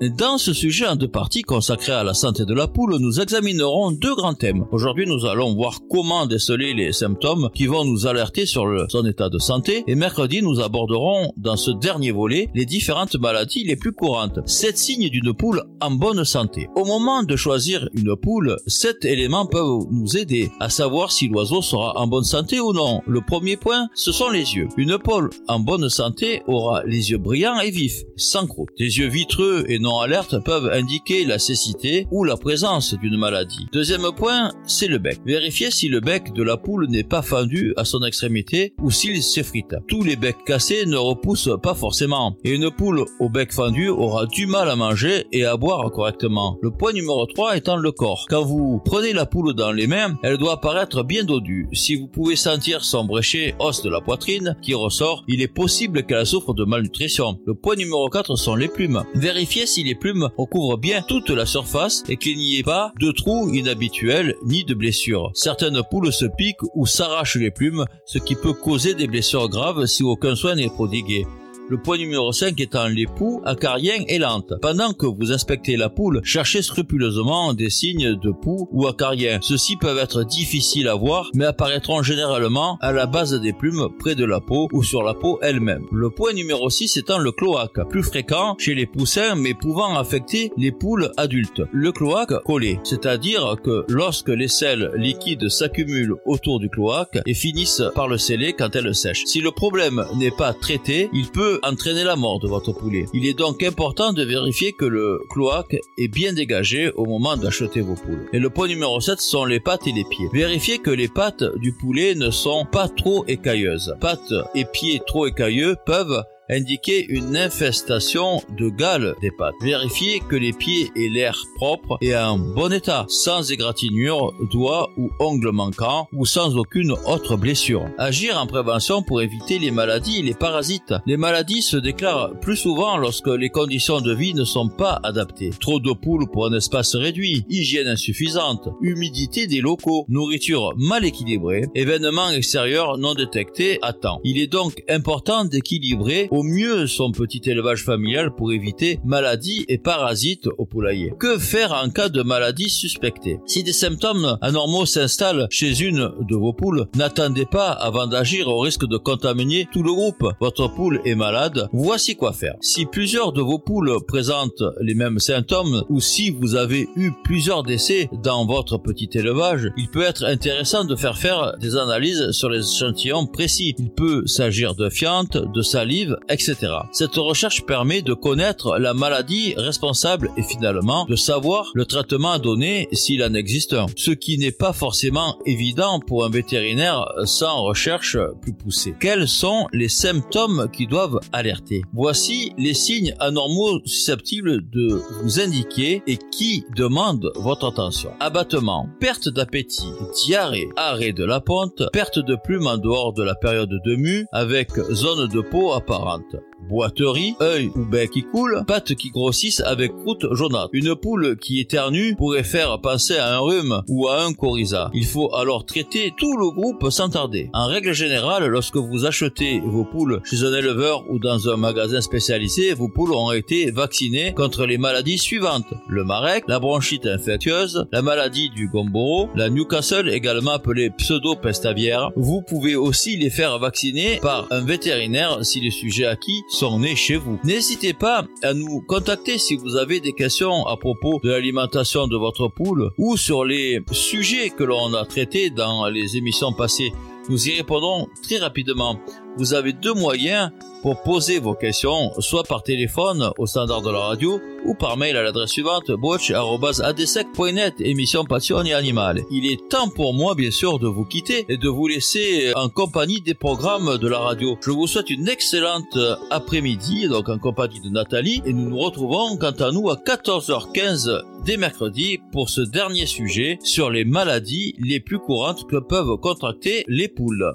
Dans ce sujet en deux parties consacré à la santé de la poule, nous examinerons deux grands thèmes. Aujourd'hui, nous allons voir comment déceler les symptômes qui vont nous alerter sur son état de santé. Et mercredi, nous aborderons dans ce dernier volet les différentes maladies les plus courantes. Sept signes d'une poule en bonne santé. Au moment de choisir une poule, sept éléments peuvent nous aider à savoir si l'oiseau sera en bonne santé ou non. Le premier point, ce sont les yeux. Une poule en bonne santé aura les yeux brillants et vifs, sans croûte. Des yeux vitreux et non alerte peuvent indiquer la cécité ou la présence d'une maladie. Deuxième point, c'est le bec. Vérifiez si le bec de la poule n'est pas fendu à son extrémité ou s'il s'effrite. Tous les becs cassés ne repoussent pas forcément et une poule au bec fendu aura du mal à manger et à boire correctement. Le point numéro 3 étant le corps. Quand vous prenez la poule dans les mains, elle doit paraître bien dodue. Si vous pouvez sentir son bréchet os de la poitrine qui ressort, il est possible qu'elle souffre de malnutrition. Le point numéro 4 sont les plumes. Vérifiez si les plumes recouvrent bien toute la surface et qu'il n'y ait pas de trous inhabituels ni de blessures. Certaines poules se piquent ou s'arrachent les plumes, ce qui peut causer des blessures graves si aucun soin n'est prodigué. Le point numéro 5 étant les poux acariens et lentes. Pendant que vous inspectez la poule, cherchez scrupuleusement des signes de poux ou acariens. Ceux-ci peuvent être difficiles à voir, mais apparaîtront généralement à la base des plumes, près de la peau ou sur la peau elle-même. Le point numéro 6 étant le cloaque, plus fréquent chez les poussins mais pouvant affecter les poules adultes. Le cloaque collé, c'est-à-dire que lorsque les sels liquides s'accumulent autour du cloaque et finissent par le sceller quand elles sèchent. Si le problème n'est pas traité, il peut entraîner la mort de votre poulet. Il est donc important de vérifier que le cloaque est bien dégagé au moment d'acheter vos poules. Et le point numéro 7 sont les pattes et les pieds. Vérifiez que les pattes du poulet ne sont pas trop écailleuses. Pattes et pieds trop écailleux peuvent indiquer une infestation de gales des pattes. Vérifiez que les pieds aient l'air propre et en bon état, sans égratignure, doigts ou ongles manquants ou sans aucune autre blessure. Agir en prévention pour éviter les maladies et les parasites. Les maladies se déclarent plus souvent lorsque les conditions de vie ne sont pas adaptées. Trop de poules pour un espace réduit, hygiène insuffisante, humidité des locaux, nourriture mal équilibrée, événements extérieurs non détectés à temps. Il est donc important d'équilibrer mieux son petit élevage familial pour éviter maladies et parasites au poulailler. Que faire en cas de maladie suspectée? Si des symptômes anormaux s'installent chez une de vos poules, n'attendez pas avant d'agir au risque de contaminer tout le groupe. Votre poule est malade, voici quoi faire. Si plusieurs de vos poules présentent les mêmes symptômes ou si vous avez eu plusieurs décès dans votre petit élevage, il peut être intéressant de faire faire des analyses sur les échantillons précis. Il peut s'agir de fientes, de salive, etc. Cette recherche permet de connaître la maladie responsable et finalement de savoir le traitement à donner s'il en existe un, ce qui n'est pas forcément évident pour un vétérinaire sans recherche plus poussée. Quels sont les symptômes qui doivent alerter? Voici les signes anormaux susceptibles de vous indiquer et qui demandent votre attention. Abattement, perte d'appétit, diarrhée, arrêt de la ponte, perte de plumes en dehors de la période de mue avec zone de peau apparente Alta boiterie, œil ou bec qui coule, pattes qui grossissent avec croûte jaunâtre. Une poule qui éternue pourrait faire penser à un rhume ou à un coryza. Il faut alors traiter tout le groupe sans tarder. En règle générale, lorsque vous achetez vos poules chez un éleveur ou dans un magasin spécialisé, vos poules ont été vaccinées contre les maladies suivantes. Le marek, la bronchite infectieuse, la maladie du gomboro, la Newcastle également appelée pseudo-peste aviaire. Vous pouvez aussi les faire vacciner par un vétérinaire si les sujets acquis sont nés chez vous. N'hésitez pas à nous contacter si vous avez des questions à propos de l'alimentation de votre poule ou sur les sujets que l'on a traités dans les émissions passées. Nous y répondrons très rapidement. Vous avez deux moyens pour poser vos questions, soit par téléphone au standard de la radio ou par mail à l'adresse suivante boch.adsec.net émission passion et animal. Il est temps pour moi bien sûr de vous quitter et de vous laisser en compagnie des programmes de la radio. Je vous souhaite une excellente après-midi donc en compagnie de Nathalie et nous nous retrouvons quant à nous à 14h15 dès mercredi pour ce dernier sujet sur les maladies les plus courantes que peuvent contracter les poules.